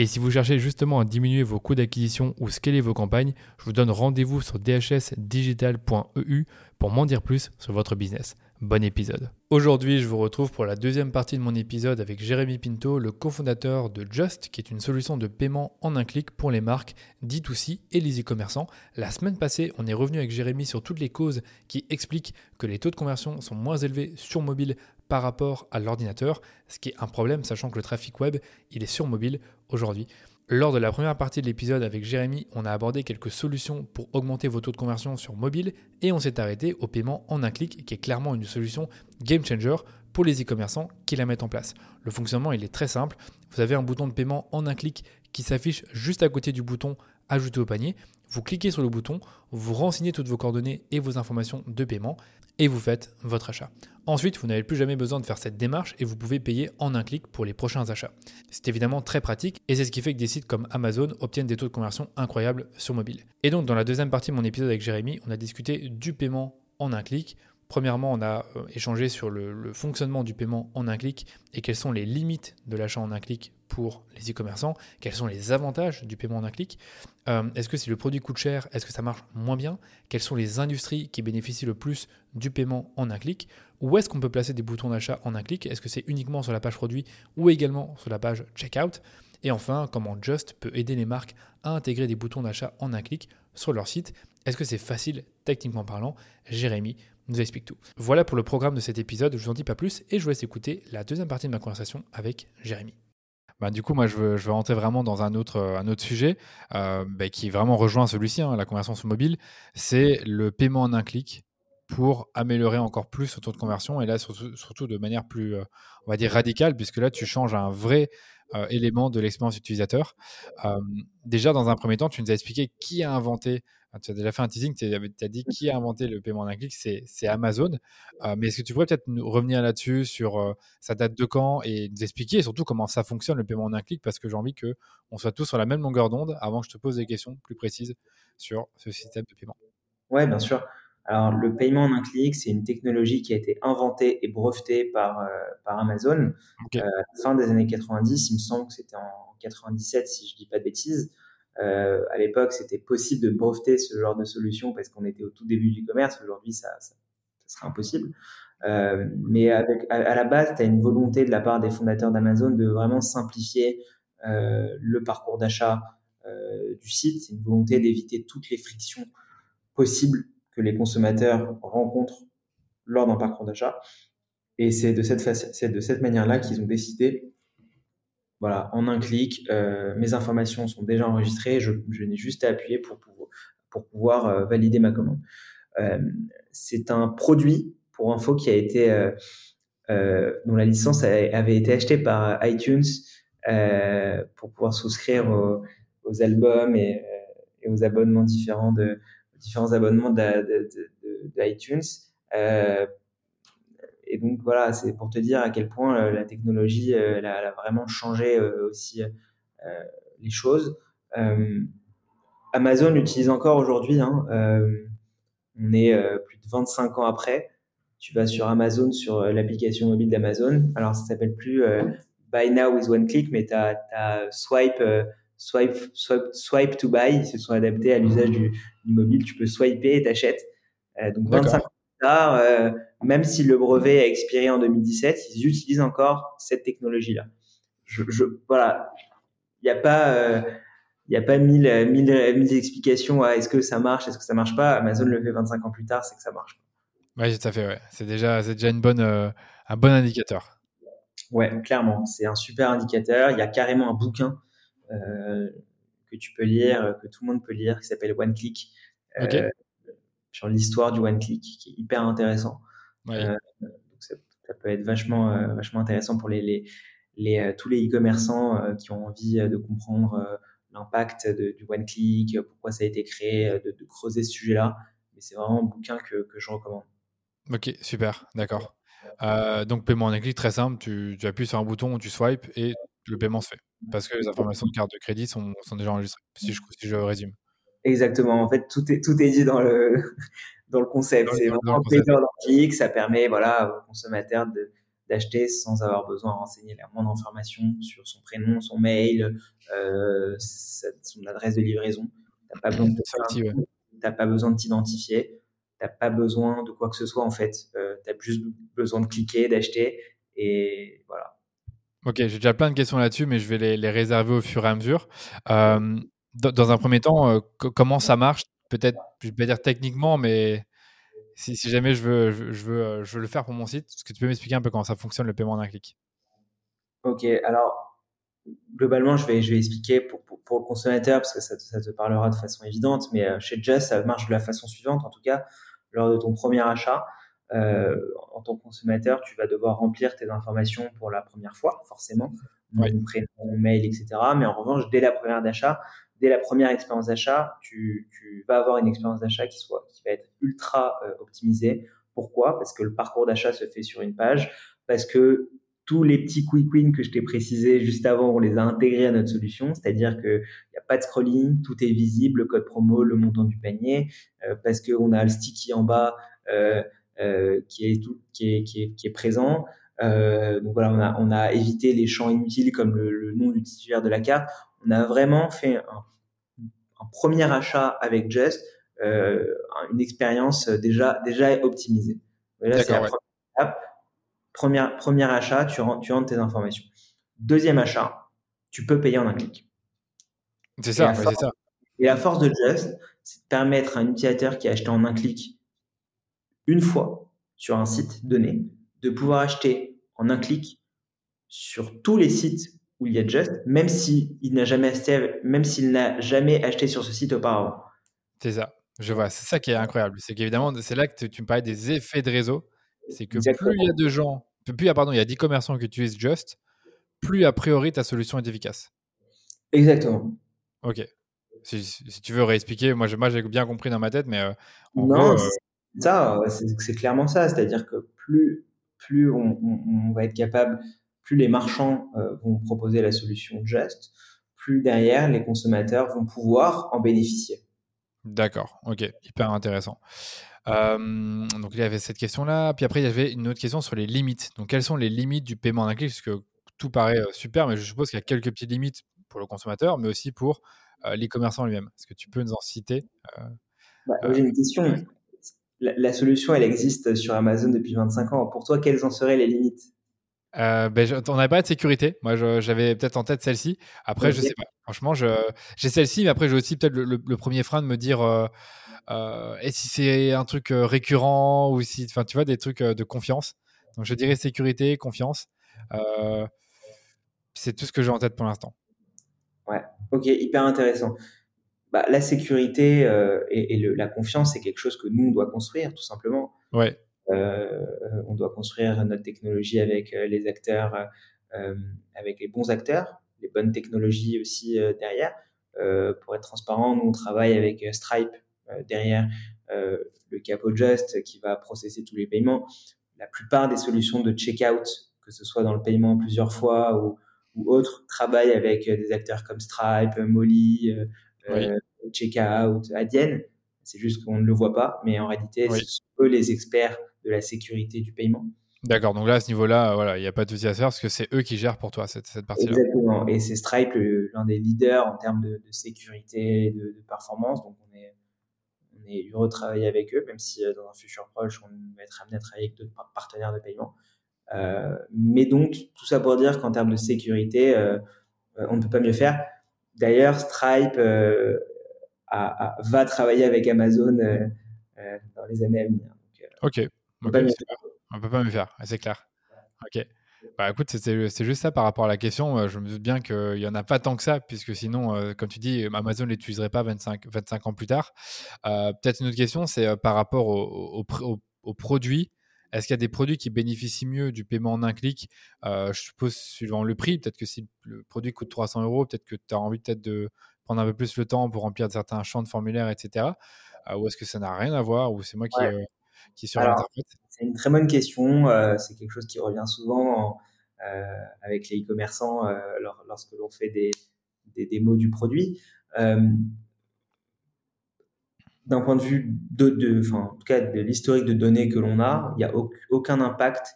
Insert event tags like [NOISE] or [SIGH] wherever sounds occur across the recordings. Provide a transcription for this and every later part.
Et si vous cherchez justement à diminuer vos coûts d'acquisition ou scaler vos campagnes, je vous donne rendez-vous sur dhsdigital.eu pour m'en dire plus sur votre business. Bon épisode. Aujourd'hui, je vous retrouve pour la deuxième partie de mon épisode avec Jérémy Pinto, le cofondateur de Just, qui est une solution de paiement en un clic pour les marques D2C et les e-commerçants. La semaine passée, on est revenu avec Jérémy sur toutes les causes qui expliquent que les taux de conversion sont moins élevés sur mobile par rapport à l'ordinateur, ce qui est un problème sachant que le trafic web, il est sur mobile aujourd'hui. Lors de la première partie de l'épisode avec Jérémy, on a abordé quelques solutions pour augmenter vos taux de conversion sur mobile et on s'est arrêté au paiement en un clic qui est clairement une solution game changer pour les e-commerçants qui la mettent en place. Le fonctionnement est très simple. Vous avez un bouton de paiement en un clic qui s'affiche juste à côté du bouton ajouter au panier. Vous cliquez sur le bouton, vous renseignez toutes vos coordonnées et vos informations de paiement et vous faites votre achat. Ensuite, vous n'avez plus jamais besoin de faire cette démarche et vous pouvez payer en un clic pour les prochains achats. C'est évidemment très pratique et c'est ce qui fait que des sites comme Amazon obtiennent des taux de conversion incroyables sur mobile. Et donc dans la deuxième partie de mon épisode avec Jérémy, on a discuté du paiement en un clic, Premièrement, on a euh, échangé sur le, fonctionnement du paiement en un clic et quelles sont les limites de l'achat en un clic pour les e-commerçants, quels sont les avantages du paiement en un clic, euh, est-ce que si le produit coûte cher, est-ce que ça marche moins bien, quelles sont les industries qui bénéficient le plus du paiement en un clic, où est-ce qu'on peut placer des boutons d'achat en un clic, est-ce que c'est uniquement sur la page produit ou également sur la page checkout, et enfin comment Just peut aider les marques à intégrer des boutons d'achat en un clic sur leur site, est-ce que c'est facile techniquement parlant Jérémy nous explique tout. Voilà pour le programme de cet épisode, je vous en dis pas plus et je vous laisse écouter la deuxième partie de ma conversation avec Jérémy. Bah, du coup, moi, je veux, je rentrer vraiment dans un autre, autre sujet euh, bah, qui vraiment rejoint celui-ci, hein, la conversion sur mobile. C'est le paiement en un clic pour améliorer encore plus ce taux de conversion et là, surtout, de manière plus, euh, on va dire, radicale, puisque là, tu changes un vrai euh, élément de l'expérience utilisateur. déjà, dans un premier temps, tu nous as expliqué qui a inventé tu as déjà fait un teasing, tu as, dit qui a inventé le paiement en un clic, c'est Amazon. Euh, mais est-ce que tu pourrais peut-être revenir là-dessus sur euh, sa date de quand et nous expliquer surtout comment ça fonctionne le paiement en un clic? Parce que j'ai envie qu'on soit tous sur la même longueur d'onde avant que je te pose des questions plus précises sur ce système de paiement. Oui, bien sûr. Alors, le paiement en un clic, c'est une technologie qui a été inventée et brevetée par, euh, par Amazon à la fin des années 90. Il me semble que c'était en 97, si je ne dis pas de bêtises. Euh, à l'époque, c'était possible de breveter ce genre de solution parce qu'on était au tout début du commerce. Aujourd'hui, ça, ça, serait impossible. Euh, mais à, la base, tu as une volonté de la part des fondateurs d'Amazon de vraiment simplifier euh, le parcours d'achat euh, du site. C'est une volonté d'éviter toutes les frictions possibles que les consommateurs rencontrent lors d'un parcours d'achat. Et c'est de cette, de cette manière-là qu'ils ont décidé voilà, en un clic, euh, mes informations sont déjà enregistrées, je, n'ai juste à appuyer pour, pour, pouvoir euh, valider ma commande. Euh, c'est un produit, pour info, qui a été, dont la licence avait été achetée par iTunes pour pouvoir souscrire aux, albums et, aux abonnements différents différents abonnements d'iTunes et donc voilà, c'est pour te dire à quel point euh, la technologie euh, elle a, vraiment changé euh, aussi les choses. Amazon utilise encore aujourd'hui, hein, on est plus de 25 ans après. Tu vas sur Amazon, sur l'application mobile d'Amazon. Alors ça s'appelle plus Buy Now with One Click, mais tu as, swipe, swipe, swipe, swipe to buy. Ils se sont adaptés à l'usage du, mobile. Tu peux swiper et t'achètes. donc 25 ans euh, même si le brevet a expiré en 2017, ils utilisent encore cette technologie-là. Je, je, voilà, il n'y a pas, euh, il n'y a pas mille, mille, mille explications à est-ce que ça marche, est-ce que ça marche pas. Amazon le fait 25 ans plus tard, c'est que ça marche. Oui, tout à fait. Ouais. C'est déjà, c'est déjà une bonne, un bon indicateur. Ouais, clairement. C'est un super indicateur. Il y a carrément un bouquin que tu peux lire, que tout le monde peut lire, qui s'appelle One Click. Sur l'histoire du one click qui est hyper intéressant. Ouais ça peut être vachement, euh, vachement intéressant pour les, les, euh, tous les e-commerçants euh, qui ont envie de comprendre l'impact du one-click, pourquoi ça a été créé, de, creuser ce sujet-là. Mais c'est vraiment un bouquin que, que je recommande. Ok, super, d'accord. donc, paiement en un clic, très simple. Tu, tu, appuies sur un bouton, tu swipes et le paiement se fait. Parce que les informations de carte de crédit sont, sont déjà enregistrées, si je, si je résume. Exactement. En fait, tout est, tout est dit dans le, [LAUGHS] dans le concept. C'est vraiment clic, ça permet voilà, au consommateur d'acheter sans avoir besoin de renseigner la moindre information sur son prénom, son mail, euh, son adresse de livraison. Tu pas besoin de pas besoin de t'identifier, t'as pas besoin de quoi que ce soit en fait. Euh, tu as juste besoin de cliquer, d'acheter et voilà. Ok, j'ai déjà plein de questions là-dessus, mais je vais les, les, réserver au fur et à mesure. Euh, dans, un premier temps, euh, comment ça marche? Peut-être, je vais pas dire techniquement, mais si, jamais je veux, je, veux, euh, je veux le faire pour mon site, est-ce que tu peux m'expliquer un peu comment ça fonctionne le paiement d'un clic? Ok, alors globalement, je vais, je vais expliquer pour, pour, le consommateur parce que ça, ça, te parlera de façon évidente, mais euh, chez Just, ça marche de la façon suivante. En tout cas, lors de ton premier achat, en tant que consommateur, tu vas devoir remplir tes informations pour la première fois, forcément, ton prénom, mail, etc. Mais en revanche, dès la première d'achat, dès la première expérience d'achat, tu, vas avoir une expérience d'achat qui soit qui va être ultra euh, optimisée. Pourquoi? Parce que le parcours d'achat se fait sur une page, parce que tous les petits quick wins que je t'ai précisés juste avant, on les a intégrés à notre solution, c'est-à-dire qu'il n'y a pas de scrolling, tout est visible, le code promo, le montant du panier, euh, parce qu'on a le sticky en bas euh, qui, est tout, qui, est, qui, est, qui est présent. donc voilà, on a, on a évité les champs inutiles comme le, le nom du titulaire de la carte on a vraiment fait un, premier achat avec Just, euh, une expérience déjà, déjà optimisée. là, c'est la première étape. Premier, achat, tu, rentres, tu rentres tes informations. Deuxième achat, tu peux payer en un clic. C'est ça, c'est ça. Et la force de Just, c'est de permettre à un utilisateur qui a acheté en un clic une fois sur un site donné, de pouvoir acheter en un clic sur tous les sites où il y a Just, même s'il n'a jamais acheté, même s'il n'a jamais acheté sur ce site auparavant. C'est ça, je vois. C'est ça qui est incroyable. C'est qu'évidemment, c'est là que tu me parlais des effets de réseau. C'est que plus il y a de gens, plus pardon, il y a 10 commerçants qui utilisent Just, plus a priori ta solution est efficace. Exactement. Ok. Si, tu veux réexpliquer, moi, j'ai bien compris dans ma tête, mais euh, non, euh, ça, c'est clairement ça. C'est-à-dire que plus, plus on, va être capable plus les marchands euh, vont proposer la solution Just, plus derrière les consommateurs vont pouvoir en bénéficier. D'accord, ok, hyper intéressant. Euh, donc il y avait cette question-là, puis après il y avait une autre question sur les limites. Donc quelles sont les limites du paiement d'un clic? Parce que tout paraît euh, super, mais je suppose qu'il y a quelques petites limites pour le consommateur, mais aussi pour les commerçants lui-même. Est-ce que tu peux nous en citer bah, J'ai une question. La, la, solution, elle existe sur Amazon depuis 25 ans. Pour toi, quelles en seraient les limites? Euh, ben, on n'avait pas de sécurité. Moi, j'avais peut-être en tête celle-ci. Après, je sais pas. Franchement, j'ai celle-ci, mais après, j'ai aussi peut-être le, premier frein de me dire euh, euh, et si c'est un truc euh, récurrent ou si, enfin, tu vois, des trucs de confiance. Donc, je dirais sécurité, confiance. c'est tout ce que j'ai en tête pour l'instant. Ouais, ok, hyper intéressant. Bah, la sécurité et, et le, la confiance, c'est quelque chose que nous, on doit construire, tout simplement. Ouais. Euh, on doit construire notre technologie avec euh, les acteurs, euh, avec les bons acteurs, les bonnes technologies aussi derrière. pour être transparent, nous on travaille avec Stripe derrière le Capo Just qui va processer tous les paiements. La plupart des solutions de checkout, que ce soit dans le paiement plusieurs fois ou, ou autres, travaillent avec des acteurs comme Stripe, Molly, Checkout, Adyen. C'est juste qu'on ne le voit pas, mais en réalité, ce sont eux les experts de la sécurité du paiement. D'accord, donc là, à ce niveau-là, voilà, il n'y a pas de souci à faire parce que c'est eux qui gèrent pour toi cette, cette partie-là. Exactement, et c'est Stripe l'un des leaders en termes de, sécurité et de, performance, donc on est, on est heureux de travailler avec eux, même si euh, dans un futur proche, on va être amené à travailler avec d'autres partenaires de paiement. Euh, mais donc, tout ça pour dire qu'en termes de sécurité, euh, on ne peut pas mieux faire. D'ailleurs, Stripe va travailler avec Amazon dans les années à venir. ok, on ne peut pas me faire, c'est clair. Ok. Bah écoute, c'est juste ça par rapport à la question. Je me doute bien qu'il n'y en a pas tant que ça, puisque sinon, comme tu dis, Amazon ne l'utiliserait pas 25, 25 ans plus tard. Peut-être une autre question, c'est par rapport aux au, produits. Est-ce qu'il y a des produits qui bénéficient mieux du paiement en un clic? Je suppose suivant le prix. Peut-être que si le produit coûte 300 euros, peut-être que tu as envie peut-être de prendre un peu plus le temps pour remplir certains champs de formulaire, etc. ou est-ce que ça n'a rien à voir Ou c'est moi qui, qui surinterprète C'est une très bonne question. c'est quelque chose qui revient souvent euh, avec les e-commerçants euh, lorsque l'on fait des, des démos du produit euh, d'un point de vue de, de en tout cas de l'historique de données que l'on a, il n'y a aucun impact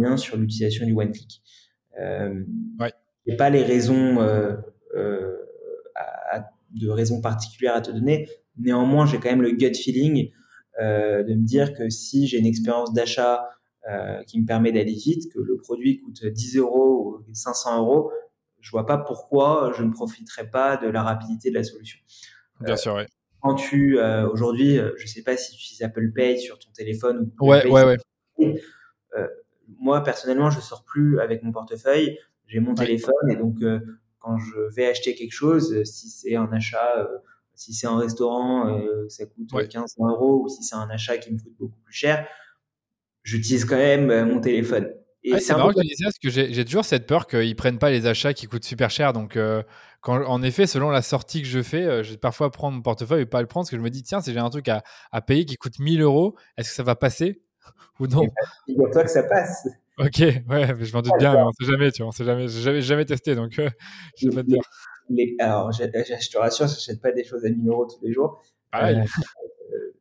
moyen sur l'utilisation du one click. Euh, ouais. Et pas les raisons euh, euh, de raisons particulières à te donner. Néanmoins, j'ai quand même le gut feeling euh, de me dire que si j'ai une expérience d'achat euh, qui me permet d'aller vite, que le produit coûte 10 euros ou 500 euros, je vois pas pourquoi je ne profiterais pas de la rapidité de la solution. Bien sûr, oui. Quand tu euh, aujourd'hui, euh, je sais pas si tu utilises Apple Pay sur ton téléphone ou ouais, ouais, ouais. moi personnellement, je sors plus avec mon portefeuille. J'ai mon téléphone et donc quand je vais acheter quelque chose, si c'est un achat, si c'est un restaurant, ça coûte 15 euros ou si c'est un achat qui me coûte beaucoup plus cher, j'utilise quand même euh, mon téléphone. Et c'est marrant que tu ça parce que j'ai toujours cette peur qu'ils prennent pas les achats qui coûtent super cher. Donc, euh, quand, en effet, selon la sortie que je fais, euh, je vais parfois prendre mon portefeuille et pas le prendre parce que je me dis, tiens, si j'ai un truc à, à, payer qui coûte 1000 euros, est-ce que ça va passer [LAUGHS] ou non? Eh ben, toi que ça passe. Ok, ouais, mais je m'en doute bien, mais on sait jamais, tu vois, on sait jamais, j'ai jamais, jamais testé, donc [LAUGHS] je vais pas te dire. Les, alors, je, te rassure, je n'achète pas des choses à 1000 euros tous les jours.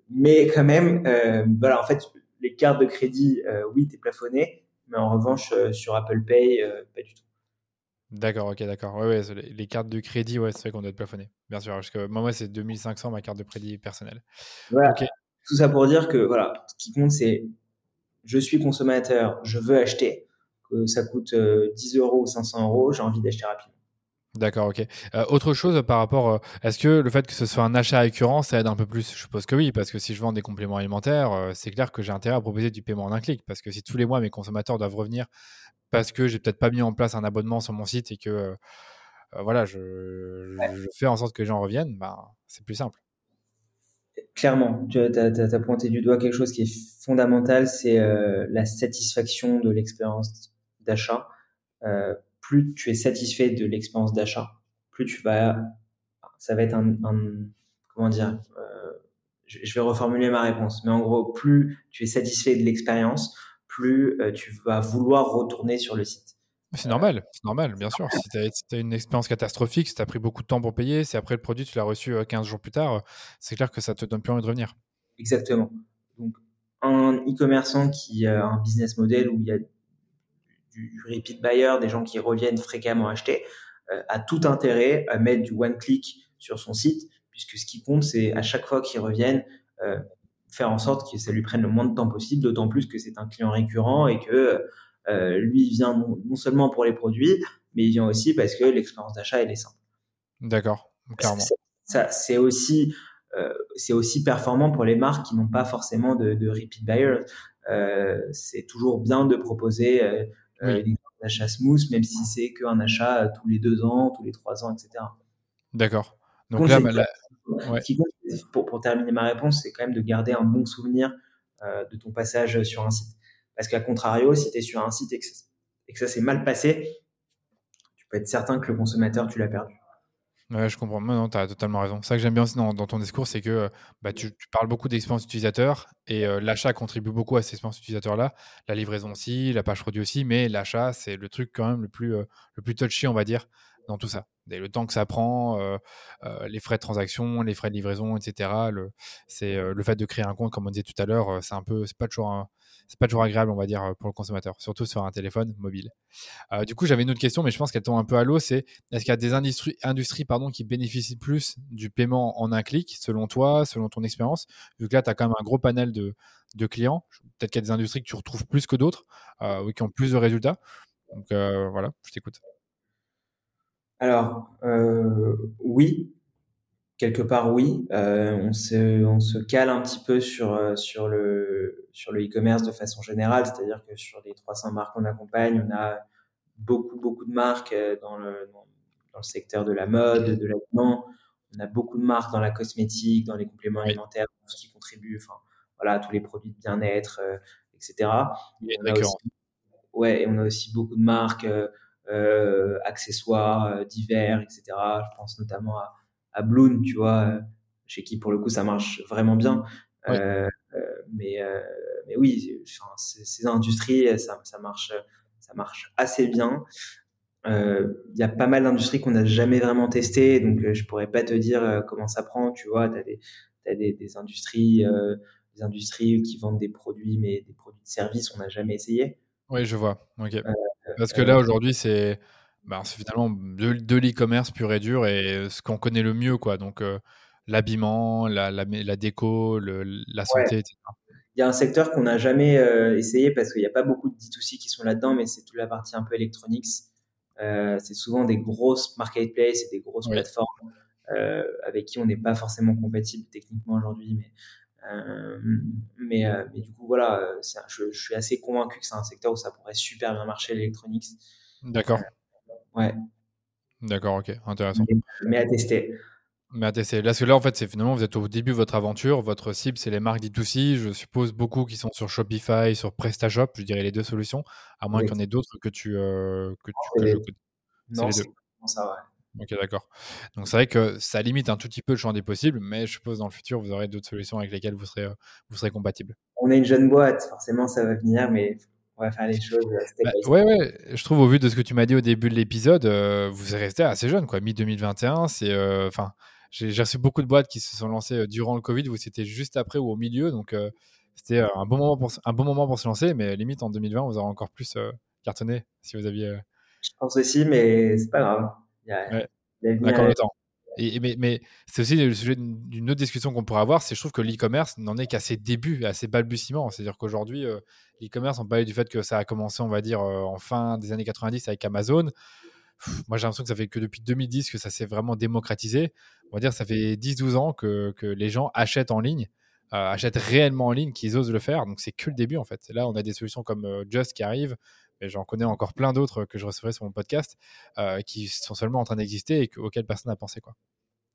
mais quand même, voilà, en fait, les cartes de crédit, euh, oui, tu es plafonné, mais en revanche, euh, sur Apple Pay, euh, pas du tout. D'accord, ok, d'accord. Ouais, ouais, les, cartes de crédit, ouais, c'est vrai qu'on doit être plafonné. Bien sûr, parce que moi, c'est 2500 ma carte de crédit personnelle. Voilà. Tout ça pour dire que, voilà, ce qui compte, c'est je suis consommateur, je veux acheter, que ça coûte 10 euros ou 500 euros, j'ai envie d'acheter rapidement. D'accord, ok. Euh, autre chose par rapport, euh, est-ce que le fait que ce soit un achat récurrent, ça aide un peu plus? Je suppose que oui, parce que si je vends des compléments alimentaires, euh, c'est clair que j'ai intérêt à proposer du paiement en un clic, parce que si tous les mois mes consommateurs doivent revenir parce que j'ai peut-être pas mis en place un abonnement sur mon site et que voilà, je, fais en sorte que les gens reviennent, ben, c'est plus simple. Clairement, tu as, pointé du doigt quelque chose qui est fondamental, c'est la satisfaction de l'expérience d'achat plus tu es satisfait de l'expérience d'achat, plus tu vas, ça va être un, comment dire, euh, je, vais reformuler ma réponse, mais en gros, plus tu es satisfait de l'expérience, plus euh, tu vas vouloir retourner sur le site. C'est normal, c'est normal, bien sûr. Si tu as, une expérience catastrophique, si tu as pris beaucoup de temps pour payer, si après le produit tu l'as reçu 15 euh, jours plus tard, c'est clair que ça te donne plus envie de revenir. Exactement. Donc, un e-commerçant qui a un business model où il y a du, repeat buyer, des gens qui reviennent fréquemment acheter, euh, a tout intérêt à mettre du one click sur son site, puisque ce qui compte, c'est à chaque fois qu'ils reviennent, euh, faire en sorte que ça lui prenne le moins de temps possible, d'autant plus que c'est un client récurrent et que euh, lui il vient non, seulement pour les produits, mais il vient aussi parce que l'expérience d'achat elle est simple. D'accord, clairement. Ça, c'est aussi c'est aussi performant pour les marques qui n'ont pas forcément de, de repeat buyers. c'est toujours bien de proposer euh, oui. des achats smooth, même si c'est qu'un achat tous les deux ans, tous les trois ans, etc. D'accord. Donc là, bah, pour, pour, terminer ma réponse, c'est quand même de garder un bon souvenir euh, de ton passage sur un site. Parce qu'à contrario, si tu es sur un site et que, et que ça s'est mal passé, tu peux être certain que le consommateur, tu l'as perdu. Ouais, je comprends. Non, tu as totalement raison. Ça que j'aime bien aussi dans, ton discours, c'est que bah, tu, parles beaucoup d'expérience utilisateur et euh, l'achat contribue beaucoup à cette expérience utilisateur-là. La livraison aussi, la page produit aussi, mais l'achat, c'est le truc quand même le plus, euh, le plus touchy, on va dire, dans tout ça. le temps que ça prend, euh, les frais de transaction, les frais de livraison, etc. Le, c'est le fait de créer un compte, comme on disait tout à l'heure, c'est un peu, c'est pas toujours un, c'est pas toujours agréable, on va dire, pour le consommateur, surtout sur un téléphone mobile. Euh, du coup, j'avais une autre question, mais je pense qu'elle tombe un peu à l'eau. C'est est-ce qu'il y a des industries, industries pardon, qui bénéficient plus du paiement en un clic, selon toi, selon ton expérience Vu que là, tu as quand même un gros panel de, de clients. Peut-être qu'il y a des industries que tu retrouves plus que d'autres, euh, ou qui ont plus de résultats. Donc euh, voilà, je t'écoute. Alors, oui, quelque part, oui. on, se, on se cale un petit peu sur, sur le sur le e-commerce de façon générale, c'est-à-dire que sur les 300 marques qu'on accompagne, on a beaucoup, beaucoup de marques dans le, dans, le secteur de la mode, de l'habillement. On a beaucoup de marques dans la cosmétique, dans les compléments alimentaires, tout ce qui contribue, enfin, voilà, tous les produits de bien-être, etc. Et on, a aussi, ouais, et on a aussi beaucoup de marques, euh, accessoires divers, etc. Je pense notamment à, à Bloom, tu vois, chez qui pour le coup ça marche vraiment bien. mais, mais oui, ces, industries, ça, ça, marche, ça marche assez bien. Il y a pas mal d'industries qu'on n'a jamais vraiment testées, donc je pourrais pas te dire comment ça prend. Tu vois, tu as, des, as des, des, industries, des industries qui vendent des produits, mais des produits de service, on n'a jamais essayé. Oui, je vois. Parce que là, aujourd'hui, c'est ben, finalement de, de l'e-commerce pur et dur et ce qu'on connaît le mieux. quoi. Donc, l'habillement, la, la, la, déco, le, la santé, etc. Il y a un secteur qu'on n'a jamais essayé parce qu'il n'y a pas beaucoup de D2C qui sont là-dedans, mais c'est toute la partie un peu électronique. Euh, c'est souvent des grosses marketplaces et des grosses plateformes euh, avec qui on n'est pas forcément compatible techniquement aujourd'hui, mais euh, mais, mais, du coup, voilà, je, je, suis assez convaincu que c'est un secteur où ça pourrait super bien marcher, l'électronique. D'accord. Ouais. D'accord, ok, intéressant. Mais, à tester. Mais à tester. Là, que là, en fait, c'est finalement, vous êtes au début de votre aventure. Votre cible, c'est les marques D2C. Je suppose beaucoup qui sont sur Shopify, sur PrestaShop. Je dirais les deux solutions, à moins qu'il y en ait d'autres que tu que tu que je connais. Non, ça, ouais. Ok, d'accord. Donc c'est vrai que ça limite un tout petit peu le champ des possibles, mais je suppose dans le futur, vous aurez d'autres solutions avec lesquelles vous serez, euh, vous serez compatible. On est une jeune boîte, forcément ça va venir, mais on va faire les choses. Euh, bah, ouais, ouais, je trouve au vu de ce que tu m'as dit au début de l'épisode, euh, vous resté assez jeune, quoi. Mi-2021, c'est. Enfin, j'ai reçu beaucoup de boîtes qui se sont lancées durant le Covid, vous c'était juste après ou au milieu, donc c'était un, bon moment pour, un bon moment pour se lancer, mais limite en 2020, vous aurez encore plus cartonné si vous aviez. Je pense aussi, mais c'est pas grave. D'accord, le temps. Et, mais, c'est aussi le sujet d'une autre discussion qu'on pourrait avoir, c'est je trouve que l'e-commerce n'en est qu'à ses débuts, à ses balbutiements. C'est-à-dire qu'aujourd'hui, euh, l'e-commerce, on parlait du fait que ça a commencé, on va dire, euh, en fin des années 90 avec Amazon. moi, j'ai l'impression que ça fait que depuis 2010 que ça s'est vraiment démocratisé. On va dire, ça fait 10-12 ans que, que, les gens achètent en ligne, euh, achètent réellement en ligne, qu'ils osent le faire. Donc, c'est que le début, en fait. Là, on a des solutions comme Just qui arrivent, mais j'en connais encore plein d'autres que je recevrai sur mon podcast euh, qui sont seulement en train d'exister et auxquels personne n'a pensé. Quoi.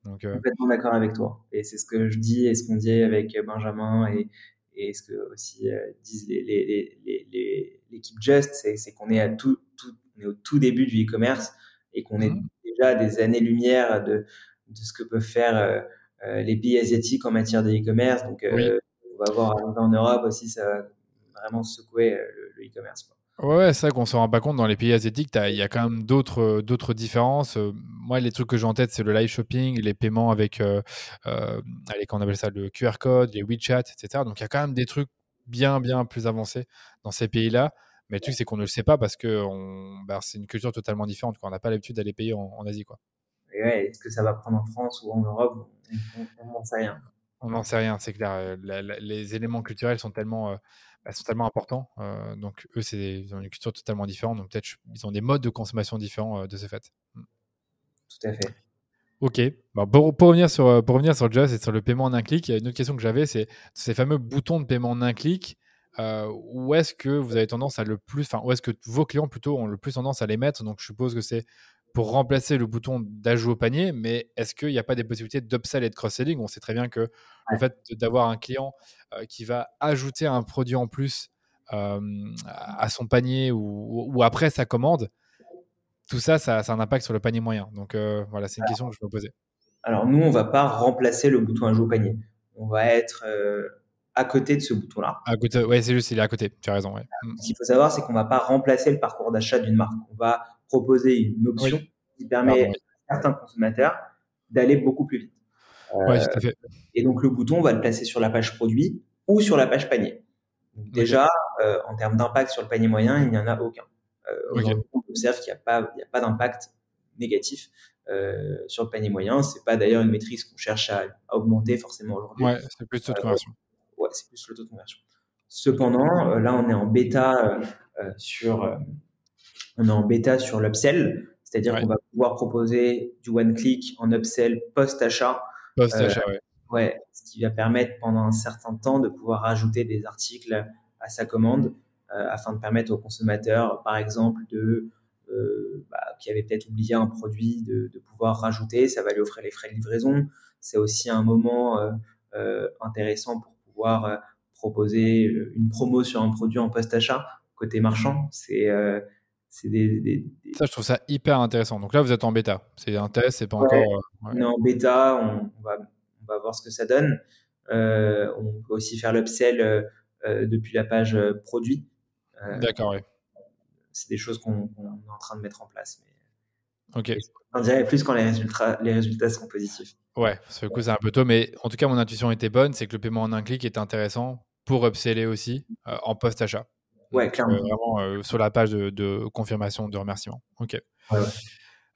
Donc, euh... Complètement d'accord avec toi. Et c'est ce que je dis et ce qu'on dit avec Benjamin et, et ce que aussi euh, disent l'équipe les, les, les, Just, c'est qu'on est, à tout, tout, on est au tout début du e-commerce et qu'on est mmh. déjà des années-lumière de, de ce que peuvent faire euh, euh, les pays asiatiques en matière de e-commerce. Donc, on va voir en Europe aussi, ça va vraiment secouer le e-commerce. Ouais, c'est vrai qu'on se rend pas compte dans les pays asiatiques, il y a quand même d'autres euh, d'autres différences. Euh, moi, les trucs que j'ai en tête, c'est le live shopping, les paiements avec, euh, euh, allez, on appelle ça le QR code, les WeChat, etc. Donc, il y a quand même des trucs bien, bien plus avancés dans ces pays-là. Mais le truc, c'est qu'on ne le sait pas parce que bah, c'est une culture totalement différente. On n'a pas l'habitude d'aller payer en, Asie. Quoi. ouais, est-ce que ça va prendre en France ou en Europe? On n'en sait rien. On n'en sait rien, c'est clair. les éléments culturels sont tellement elles sont tellement importants. Euh, donc, eux, ils ont une culture totalement différente. Donc, peut-être ils ont des modes de consommation différents euh, de ce fait. Mm. Tout à fait. Ok. pour, revenir sur, euh, pour revenir sur Just et sur le paiement en un clic, il y a une autre question que j'avais c'est ces fameux boutons de paiement en un clic. où est-ce que vous avez tendance à le plus, enfin, où est-ce que vos clients plutôt ont le plus tendance à les mettre? Donc, je suppose que c'est pour remplacer le bouton d'ajout au panier, mais est-ce qu'il n'y a pas des possibilités d'upsell et de cross-selling? On sait très bien que le fait d'avoir un client euh, qui va ajouter un produit en plus euh, à son panier ou, après sa commande, tout ça, ça, a un impact sur le panier moyen. Donc euh, voilà, c'est une question que je me posais. Alors nous, on ne va pas remplacer le bouton ajout au panier. On va être à côté de ce bouton-là. À côté, ouais, c'est juste, il est à côté. Tu as raison. Ouais. Ce qu'il faut savoir, c'est qu'on ne va pas remplacer le parcours d'achat d'une marque. On va proposer une option qui permet à certains consommateurs d'aller beaucoup plus vite. Euh, tout à fait. Et donc le bouton, on va le placer sur la page produit ou sur la page panier. déjà, euh, en termes d'impact sur le panier moyen, il n'y en a aucun. Euh, On observe qu'il n'y a pas, a pas d'impact négatif sur le panier moyen. C'est pas d'ailleurs une maîtrise qu'on cherche à, augmenter forcément aujourd'hui. Ouais, c'est plus le taux de conversion. ouais, c'est plus le taux de conversion. Cependant, là, on est en bêta sur, on est en bêta sur l'upsell, C'est-à-dire qu'on va pouvoir proposer du one-click en upsell post-achat. Post-achat, oui. Ouais, ce qui va permettre pendant un certain temps de pouvoir rajouter des articles à sa commande afin de permettre au consommateur, par exemple, de euh, bah, qui avait peut-être oublié un produit de, pouvoir rajouter, ça va lui offrir les frais de livraison. C'est aussi un moment euh, euh, intéressant pour pouvoir proposer une promo sur un produit en post-achat côté marchand. C'est des, Ça, je trouve ça hyper intéressant. Donc là, vous êtes en bêta. C'est un test, c'est pas encore. On est en bêta, on, va, on, va, voir ce que ça donne. on peut aussi faire l'upsell depuis la page produit. D'accord, oui c'est des choses qu'on est en train de mettre en place. Mais ok. On dirait plus quand les résultats, les résultats seront positifs. Ouais, coup c'est un peu tôt, mais en tout cas mon intuition était bonne, c'est que le paiement en un clic est intéressant pour upseller aussi euh, en post-achat. Ouais, clairement. Euh, vraiment euh, sur la page de, confirmation, de remerciement. Ok.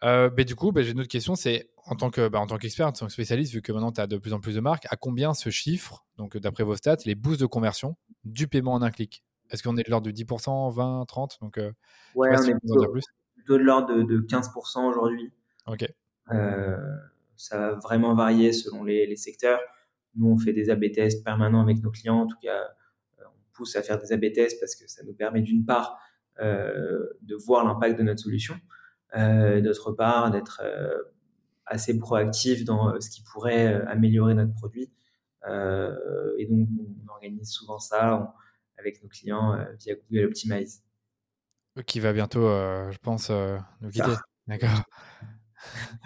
mais du coup, bah, j'ai une autre question, c'est en tant que bah, en tant qu'expert, en tant que spécialiste, vu que maintenant tu as de plus en plus de marques, à combien ce chiffre, donc d'après vos stats, les boosts de conversion du paiement en un clic? Est-ce qu'on est de l'ordre de 10%, 20, 30 Donc, euh, Ouais, on est plutôt, plus. de l'ordre de, 15% aujourd'hui. Ok. Euh, ça va vraiment varier selon les, secteurs. Nous, on fait des AB tests permanents avec nos clients. En tout cas, euh, pousse à faire des AB tests parce que ça nous permet d'une part de voir l'impact de notre solution, d'autre part d'être assez proactif dans ce qui pourrait améliorer notre produit. et donc, on organise souvent ça avec nos clients euh, via Google Optimize. Qui va bientôt, euh, je pense, euh, nous quitter. D'accord.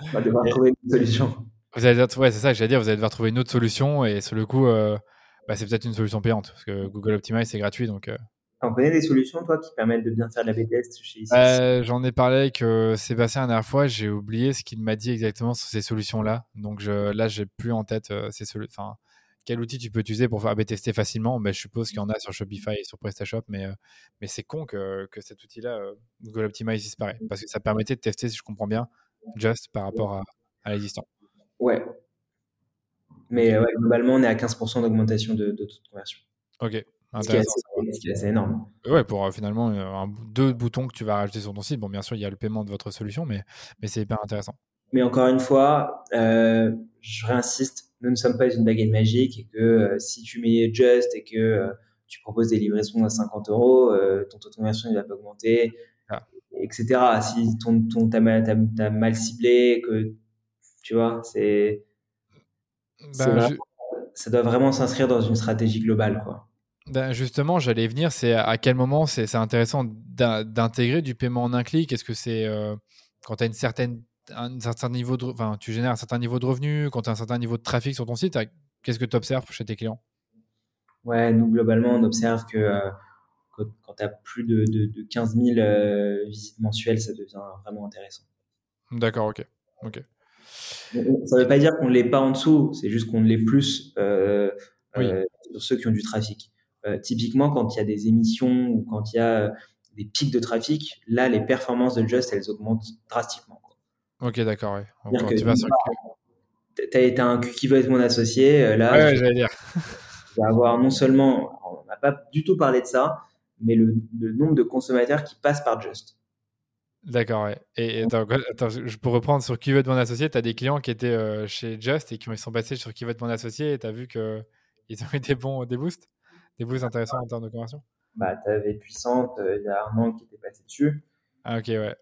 On va devoir trouver une solution. Vous allez, ouais, c'est ça que j'allais dire. Vous allez devoir trouver une autre solution et sur le coup, bah, c'est peut-être une solution payante parce que Google Optimize c'est gratuit donc. On connais des solutions, toi, qui permettent de bien faire de la BTS chez J'en ai parlé avec Sébastien la dernière fois. J'ai oublié ce qu'il m'a dit exactement sur ces solutions-là. Donc je, là, j'ai plus en tête ces solutions quel outil tu peux utiliser pour faire tester facilement ben, Je suppose qu'il y en a sur Shopify et sur PrestaShop, mais, euh, mais c'est con que, que, cet outil-là, euh, Google Optimize, disparaît. Parce que ça permettait de tester, si je comprends bien, just par rapport à, à l'existant. Ouais. Mais globalement, on est à 15% d'augmentation de, de taux de conversion. Ok. Ce qui, est assez, énorme. Ouais, pour euh, finalement un, deux boutons que tu vas rajouter sur ton site. Bon, bien sûr, il y a le paiement de votre solution, mais, mais c'est hyper intéressant. Mais encore une fois, je réinsiste, nous ne sommes pas une baguette magique et que euh, si tu mets Just et que euh, tu proposes des livraisons à 50 euros, euh, ton taux de conversion ne va pas augmenter, ah. etc. Si ton, ton t'as, mal, mal ciblé, que tu vois, c'est, bah, ça doit vraiment s'inscrire dans une stratégie globale, quoi. Ben justement, j'allais venir, c'est à quel moment c'est, intéressant d'intégrer du paiement en un clic? Est-ce que c'est quand tu as une certaine un certain niveau de, enfin, tu génères un certain niveau de revenus, quand tu as un certain niveau de trafic sur ton site, qu'est-ce que tu observes chez tes clients? Ouais, nous, globalement, on observe que euh, quand, tu as plus de, de, 15 000 euh, visites mensuelles, ça devient vraiment intéressant. D'accord, ok. ok. Ça ne veut pas dire qu'on ne l'est pas en dessous, c'est juste qu'on l'est plus euh, sur ceux qui ont du trafic. typiquement, quand il y a des émissions ou quand il y a des pics de trafic, là, les performances de Just, elles augmentent drastiquement. Ok, d'accord. Ouais. tu vas as, un qui veut être mon associé. Euh, là, ouais, j'allais dire. Tu vas avoir non seulement, on n'a pas du tout parlé de ça, mais le, nombre de consommateurs qui passent par Just. D'accord, ouais. Et attends, attends, je peux reprendre sur qui veut être mon associé. Tu as des clients qui étaient euh, chez Just et qui sont passés sur qui veut être mon associé et tu as vu qu'ils ont [LAUGHS] eu des bons des boosts, des boosts intéressants en termes de conversion? Bah, Tu avais Puissante euh, il y a un an qui était passé dessus. Ah, ok, ouais.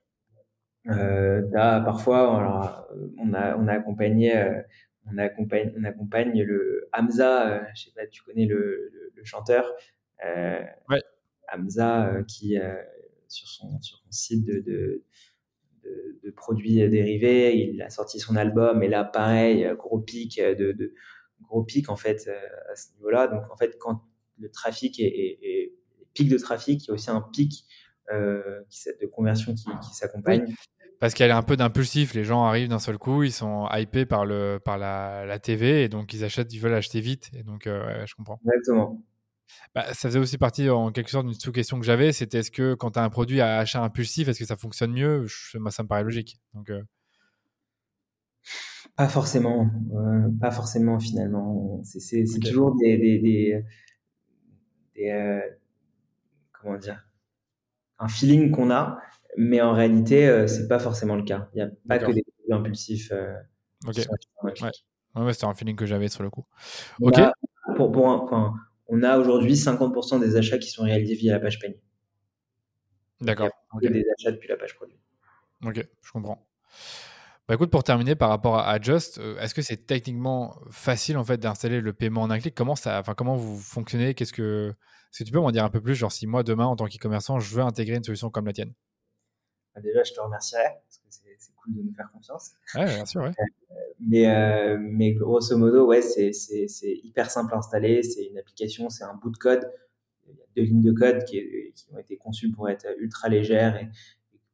Euh, parfois, on a, on a accompagné, euh, on accompagne, on accompagne le Hamza, euh, je sais pas, tu connais le, le, chanteur, euh, ouais. Hamza, qui sur son, sur son site de, de, de, produits dérivés, il a sorti son album et là, pareil, gros pic de, de gros pic en fait à ce niveau-là. Donc en fait, quand le trafic est, est, pic de trafic, il y a aussi un pic euh, de conversion qui, qui s'accompagne. Parce qu'elle est un peu d'impulsif. Les gens arrivent d'un seul coup, ils sont hypés par, le, par la, la, TV et donc ils achètent, ils veulent acheter vite. Et donc, euh, je comprends. Exactement. Bah, ça faisait aussi partie en quelque sorte d'une sous-question que j'avais. C'était est-ce que quand tu as un produit à achat impulsif, est-ce que ça fonctionne mieux? Moi, ça me paraît logique. Donc, euh. Pas forcément. pas forcément finalement. C'est toujours des, des, des, des comment dire? Un feeling qu'on a. Mais en réalité, c'est pas forcément le cas. Il n'y a pas que des produits impulsifs. ok. Ouais. c'était un feeling que j'avais sur le coup. ok. pour, pour on a aujourd'hui 50% des achats qui sont réalisés via la page panier. D'accord. Des achats depuis la page produit. Ok, je comprends. Bah écoute, pour terminer par rapport à Just, euh, est-ce que c'est techniquement facile en fait d'installer le paiement en un clic? Comment ça, enfin comment vous fonctionnez? Qu'est-ce que, est-ce que tu peux m'en dire un peu plus? Genre si moi demain en tant qu'e-commerçant, je veux intégrer une solution comme la tienne? Bah, déjà, je te remercierais parce que c'est cool de nous faire confiance. Ouais, bien sûr, ouais. Euh, mais, euh, mais grosso modo, ouais, c'est hyper simple à installer. C'est une application, c'est un bout de code. Il y a deux lignes de code qui, qui ont été conçues pour être ultra légères et,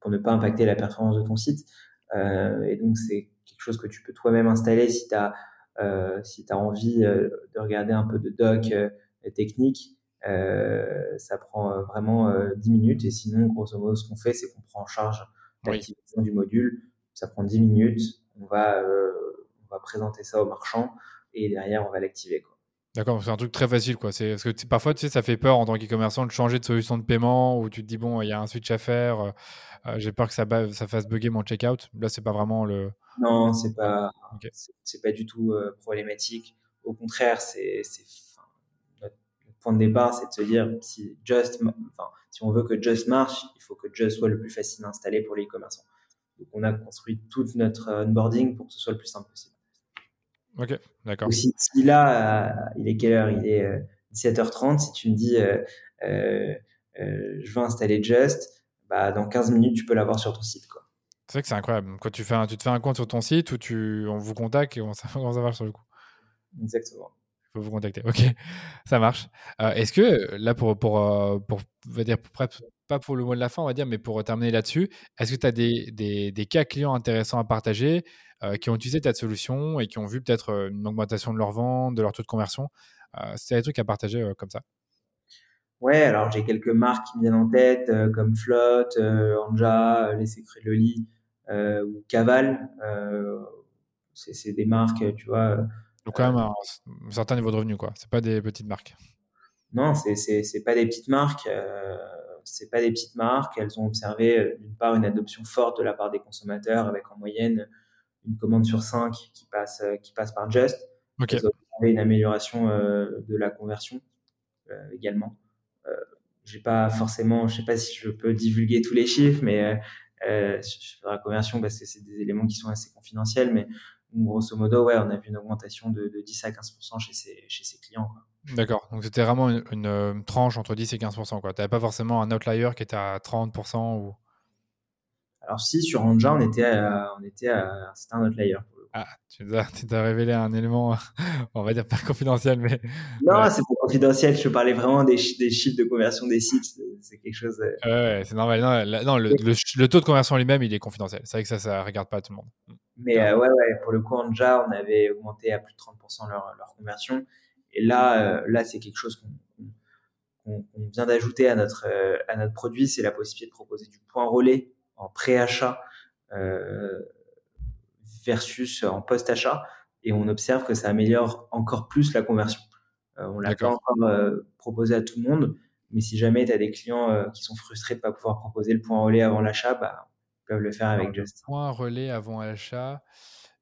pour ne pas impacter la performance de ton site. Euh, et donc, c'est quelque chose que tu peux toi-même installer si tu as, euh, si as envie de regarder un peu de doc technique. Ça prend vraiment 10 minutes. Et sinon, grosso modo, ce qu'on fait, c'est qu'on prend en charge l'activation du module. Ça prend 10 minutes. On va, on va présenter ça au marchand et derrière, on va l'activer. D'accord, c'est un truc très facile, quoi. C'est parce que parfois, tu sais, ça fait peur en tant qu'e-commerçant de changer de solution de paiement ou tu te dis bon, il y a un switch à faire. Euh, euh, j'ai peur que ça, ça fasse bugger mon checkout. Là, c'est pas vraiment le. Non, c'est pas, c'est pas du tout euh, problématique. Au contraire, c'est, point de départ, c'est de se dire si Just, enfin, si on veut que Just marche, il faut que Just soit le plus facile à installer pour les e-commerçants. Donc, on a construit tout notre onboarding pour que ce soit le plus simple possible. Ok, d'accord. Si, là, euh, il est quelle heure? Il est 17h30. Euh, si tu me dis, euh, je veux installer Just, bah, dans 15 minutes, tu peux l'avoir sur ton site. Quoi. C'est vrai que c'est incroyable. Quand tu, fais un, tu te fais un compte sur ton site ou tu, on vous contacte et on [LAUGHS] ça marche sur le coup. Exactement. Vous contacter. Ok, [LAUGHS] ça marche. Est-ce que là, pour, pour, pour, pour dire, pas pour le mot de la fin, on va dire, mais pour terminer là-dessus, est-ce que tu as des, des, cas clients intéressants à partager euh, qui ont utilisé ta solution et qui ont vu peut-être euh, une augmentation de leur vente, de leur taux de conversion? Euh, c'est des trucs à partager comme ça? Ouais, alors j'ai quelques marques qui viennent en tête, comme Flot, Anja, Les Secrets de Loli ou Caval. c'est des marques, tu vois. Donc quand même un, certain niveau de revenu, quoi. C'est pas des petites marques. Non, c'est pas des petites marques. c'est pas des petites marques. Elles ont observé d'une part une adoption forte de la part des consommateurs, avec en moyenne une commande sur cinq qui passe, euh, qui passe par Just. Okay. une amélioration euh, de la conversion euh, également. j'ai pas forcément, je sais pas si je peux divulguer tous les chiffres, mais sur la conversion, parce que c'est des éléments qui sont assez confidentiels, mais grosso modo, ouais, on a vu une augmentation de, 10 à 15% chez ces, chez ces clients. D'accord, donc c'était vraiment une, tranche entre 10 et 15%. Tu n'avais pas forcément un outlier qui était à 30% ou... Alors si sur Anja, on était à, on était à, c'était un outlier. Ah, tu as, révélé un élément, [LAUGHS] on va dire pas confidentiel, mais. Non, c'est pas confidentiel. Je parlais vraiment des, des, chiffres de conversion des sites. C'est quelque chose. Ouais, c'est normal. Non, le, le, taux de conversion lui-même, il est confidentiel. C'est vrai que ça, ça regarde pas tout le monde. Mais euh, ouais, ouais, pour le coup, Anja, on avait augmenté à plus de 30% leur, leur conversion. Et là, euh, là, c'est quelque chose qu'on vient d'ajouter à notre, euh, à notre produit. C'est la possibilité de proposer du point relais en pré-achat versus en post-achat et on observe que ça améliore encore plus la conversion. On l'a pas encore proposé à tout le monde, mais si jamais tu as des clients qui sont frustrés de ne pas pouvoir proposer le point relais avant l'achat, bah, peuvent le faire avec Just. Point relais avant l'achat,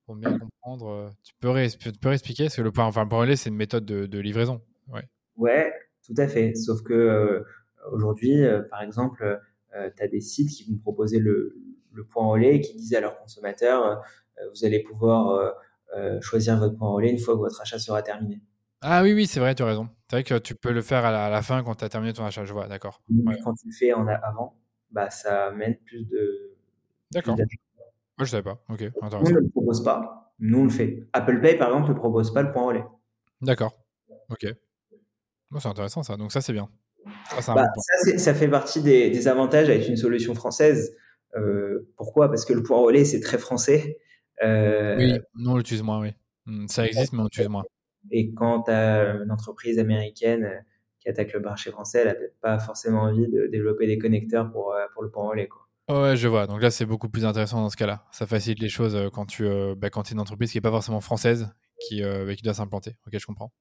pour bien comprendre, tu peux, tu peux expliquer Parce que le point, enfin, le point relais, c'est une méthode de, livraison. Ouais. ouais, tout à fait. Sauf que aujourd'hui, par exemple, euh, tu as des sites qui vont proposer le, point relais et qui disent à leurs consommateurs, euh, vous allez pouvoir euh, choisir votre point relais une fois que votre achat sera terminé. Ah oui, oui, c'est vrai, tu as raison. C'est vrai que tu peux le faire à la, fin quand tu as terminé ton achat, je vois, d'accord. Quand tu le fais en avant, bah, ça amène plus de. D'accord. Moi, je savais pas. Ok. Nous, ne le propose pas. Nous, on le fait. Apple Pay, par exemple, ne propose pas le point relais. D'accord. Ok. c'est intéressant ça. Donc, ça, c'est bien. Ah, bah, ça, fait partie des, avantages avec une solution française. Euh, pourquoi? Parce que le point relais, c'est très français. Euh, oui, nous on l'utilise moins, oui. Hmm, ça existe, mais on l'utilise moins. Et quand tu as une entreprise américaine qui attaque le marché français, elle n'a peut-être pas forcément envie de développer des connecteurs pour, euh, pour le point relais. Quoi. Ouais, je vois. Donc là, c'est beaucoup plus intéressant dans ce cas-là. Ça facilite les choses quand tu bah, quand es une entreprise qui n'est pas forcément française, qui, qui doit s'implanter. Ok, je comprends.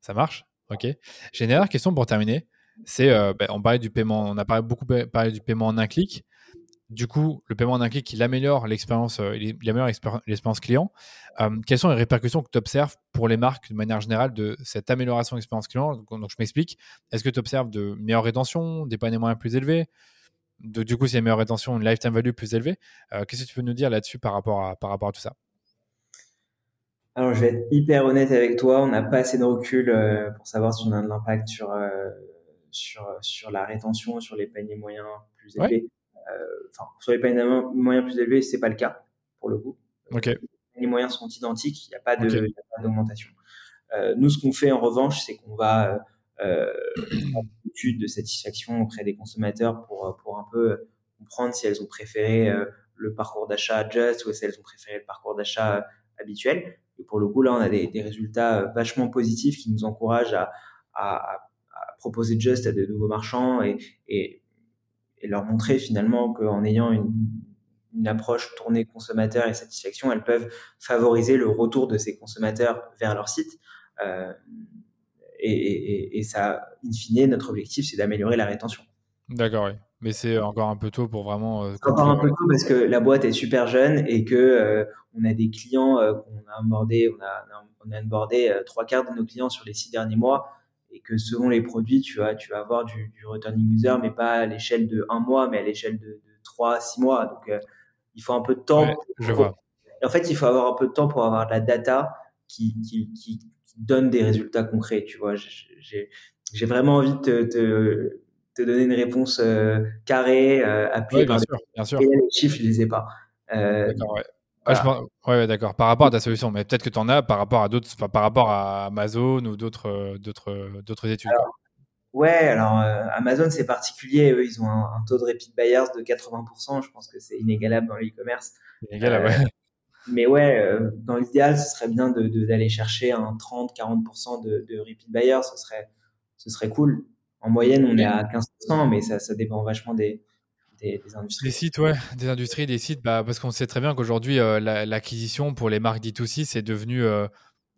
Ça marche Ok. J'ai une dernière question pour terminer c'est, euh, ben, on parlait du paiement, on a parlé, beaucoup parlé du paiement en un clic. du coup, le paiement d'un clic, il améliore l'expérience, euh, il améliore l'expérience client. Euh, quelles sont les répercussions que tu observes pour les marques de manière générale de cette amélioration d'expérience client? Donc, je m'explique. Est-ce que tu observes de meilleures rétentions, des paniers moyens plus élevés? Du coup, c'est une meilleure rétention, une lifetime value plus élevée. Euh, qu'est-ce que tu peux nous dire là-dessus par, rapport à, par rapport à tout ça? Alors, je vais être hyper honnête avec toi. On n'a pas assez de recul pour savoir si on a de l'impact sur, sur, sur la rétention, sur les paniers moyens plus élevés. Euh, enfin, sur les paniers moyens plus élevés, c'est pas le cas pour le coup. Les moyens sont identiques, il n'y a pas d'augmentation. Euh, nous, ce qu'on fait en revanche, c'est qu'on va euh, faire une étude de satisfaction auprès des consommateurs pour, pour un peu comprendre si elles ont préféré le parcours d'achat Just ou si elles ont préféré le parcours d'achat habituel. Et pour le coup, là, on a des, résultats vachement positifs qui nous encouragent à, proposer Just à de nouveaux marchands et, leur montrer finalement qu'en ayant une, approche tournée consommateur et satisfaction, elles peuvent favoriser le retour de ces consommateurs vers leur site. Euh, et, et, et, ça, in fine, notre objectif, c'est d'améliorer la rétention. D'accord, oui. Mais c'est encore un peu tôt pour vraiment. Euh, encore un peu tôt parce que la boîte est super jeune et que euh, on a des clients euh, qu'on a abordé, on a, on a abordé trois quarts de nos clients sur les six derniers mois et que selon les produits, tu vas, tu vas avoir du, du returning user, mais pas à l'échelle de un mois, mais à l'échelle de, de 3 6 mois. Donc, euh, il faut un peu de temps. je vois. en fait, il faut avoir un peu de temps pour avoir de la data qui, qui, qui, donne des résultats concrets. Tu vois, j'ai vraiment envie de te, te, te, donner une réponse euh, carrée, euh, appuyée bien sûr, bien sûr. Et les chiffres, je les ai pas. Euh, ah, ouais, d'accord. Par rapport à ta solution, mais peut-être que tu en as par rapport à d'autres, par rapport à Amazon ou d'autres, d'autres, d'autres études. ouais, alors Amazon c'est particulier. Eux, ils ont un, taux de repeat buyers de 80%. Je pense que c'est inégalable dans l'e-commerce. Inégalable, ouais. Mais ouais, dans l'idéal, ce serait bien de, d'aller chercher un 30-40% de, de repeat buyers. Ce serait, ce serait cool. En moyenne, on est à 15%, mais ça, ça dépend vachement des, des, industries. Des sites, ouais, des industries, des sites, bah, parce qu'on sait très bien qu'aujourd'hui, euh, l'acquisition pour les marques D2C, c'est devenu, euh,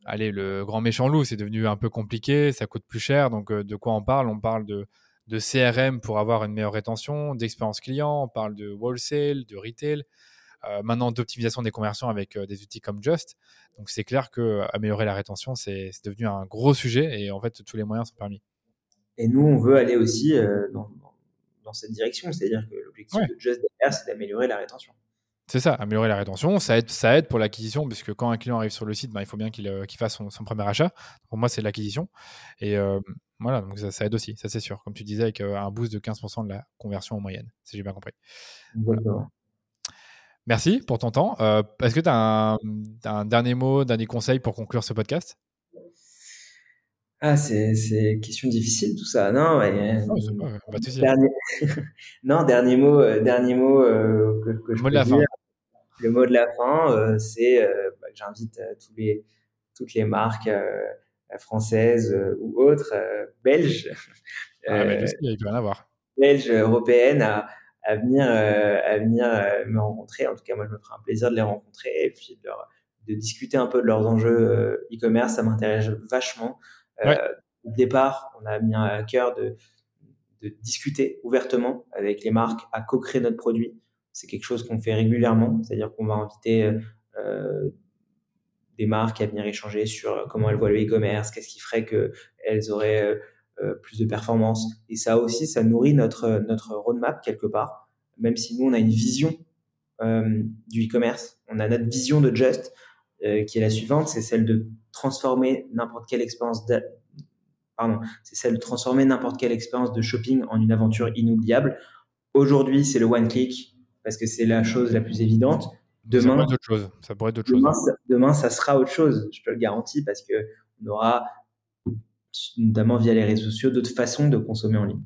allez, le grand méchant loup, c'est devenu un peu compliqué, ça coûte plus cher. Donc, euh, de quoi on parle? On parle de, de CRM pour avoir une meilleure rétention, d'expérience client, on parle de wholesale, de retail. Maintenant, d'optimisation des conversions avec des outils comme Just. Donc, c'est clair que améliorer la rétention, c'est devenu un gros sujet et en fait, tous les moyens sont permis. Et nous, on veut aller aussi dans, dans cette direction. C'est-à-dire que l'objectif de Just DR, c'est d'améliorer la rétention. C'est ça, améliorer la rétention. Ça aide, ça aide pour l'acquisition, puisque quand un client arrive sur le site, ben, il faut bien qu'il euh, fasse son, premier achat. Pour moi, c'est l'acquisition. Et euh, voilà, donc ça, aide aussi, ça c'est sûr. Comme tu disais, avec euh, un boost de 15% de la conversion en moyenne, si j'ai bien compris. Merci pour ton temps. Est-ce que tu as un, un, dernier mot, dernier conseil pour conclure ce podcast? Ah, c'est, c'est question difficile tout ça. Non, non, pas, dernier... [LAUGHS] non, dernier mot, euh, dernier mot euh, que, que, je mot de la dire. Fin. Le mot de la fin, euh, c'est euh, bah, j'invite tous les, toutes les marques françaises ou autres, belges, ah, il rien belges, européennes, à, à venir, à venir me rencontrer. En tout cas, moi, je me ferai un plaisir de les rencontrer et puis de, leur, de discuter un peu de leurs enjeux e-commerce. Ça m'intéresse vachement. Euh, au départ, on a mis à cœur de, de discuter ouvertement avec les marques, à co-créer notre produit. C'est quelque chose qu'on fait régulièrement, c'est-à-dire qu'on va inviter euh, des marques à venir échanger sur comment elles voient le e-commerce, qu'est-ce qui ferait qu'elles auraient euh, plus de performance. Et ça aussi, ça nourrit notre, notre roadmap quelque part, même si nous, on a une vision du e-commerce, on a notre vision de Just, qui est la suivante, c'est celle de transformer n'importe quelle expérience de... pardon, c'est celle de transformer n'importe quelle expérience de shopping en une aventure inoubliable. Aujourd'hui, c'est le one click parce que c'est la chose la plus évidente. Demain, ça pourrait être autre chose. Ça pourrait être demain, Ça, demain, ça sera autre chose. Je te le garantis parce que on aura notamment via les réseaux sociaux d'autres façons de consommer en ligne.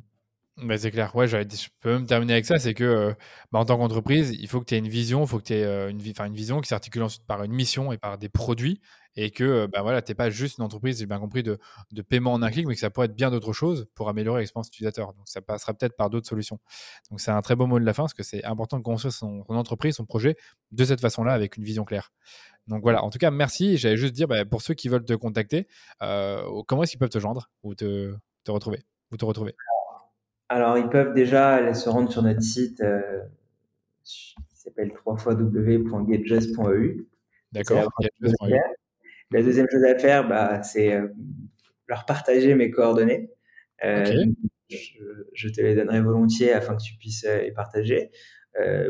C'est clair. Ouais, je peux même terminer avec ça. C'est que, euh, bah, en tant qu'entreprise, il faut que tu aies une vision, il faut que tu aies euh, une vision qui s'articule ensuite par une mission et par des produits et que ben voilà, tu n'es pas juste une entreprise, j'ai bien compris, de, de, paiement en un clic, mais que ça pourrait être bien d'autres choses pour améliorer l'expérience utilisateur. Donc ça passera peut-être par d'autres solutions. Donc c'est un très beau mot de la fin, parce que c'est important de construire son, entreprise, son projet de cette façon-là, avec une vision claire. Donc voilà, en tout cas, merci. J'allais juste dire, bah, pour ceux qui veulent te contacter, euh, comment est-ce qu'ils peuvent te joindre ou te, te retrouver ou te retrouver? Alors, ils peuvent déjà aller se rendre sur notre site. Euh, qui s'appelle www.getjust.eu. D'accord. La deuxième chose à faire, bah, c'est leur partager mes coordonnées. Je, te les donnerai volontiers afin que tu puisses les partager.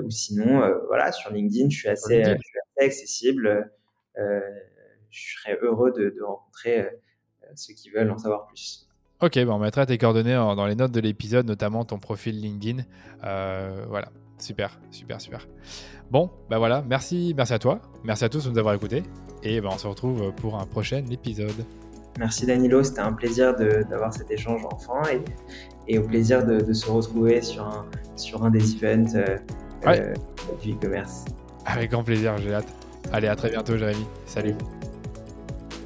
ou sinon, voilà, sur LinkedIn, je suis assez, je suis assez accessible. je serais heureux de, de rencontrer ceux qui veulent en savoir plus. Ok, on mettra tes coordonnées dans les notes de l'épisode, notamment ton profil LinkedIn. Euh, voilà, super, super, super. Bon, ben voilà, merci, merci à toi, merci à tous de nous avoir écoutés, et ben on se retrouve pour un prochain épisode. Merci Danilo, c'était un plaisir d'avoir cet échange enfin et, au plaisir de, se retrouver sur un, sur un des events euh, euh, du e-commerce. Avec grand plaisir, j'ai hâte. Allez, à très bientôt Jérémy. Salut.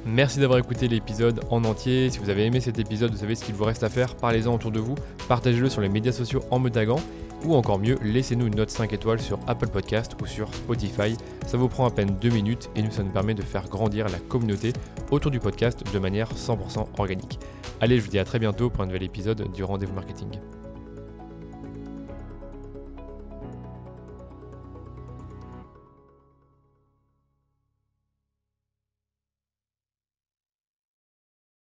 Merci d'avoir écouté l'épisode en entier. Si vous avez aimé cet épisode, vous savez ce qu'il vous reste à faire. Parlez-en autour de vous, partagez-le sur les médias sociaux en me taguant. Ou encore mieux, laissez-nous une note 5 étoiles sur Apple Podcast ou sur Spotify. Ça vous prend à peine 2 minutes et nous, ça nous permet de faire grandir la communauté autour du podcast de manière 100% organique. Allez, je vous dis à très bientôt pour un nouvel épisode du Rendez-vous Marketing.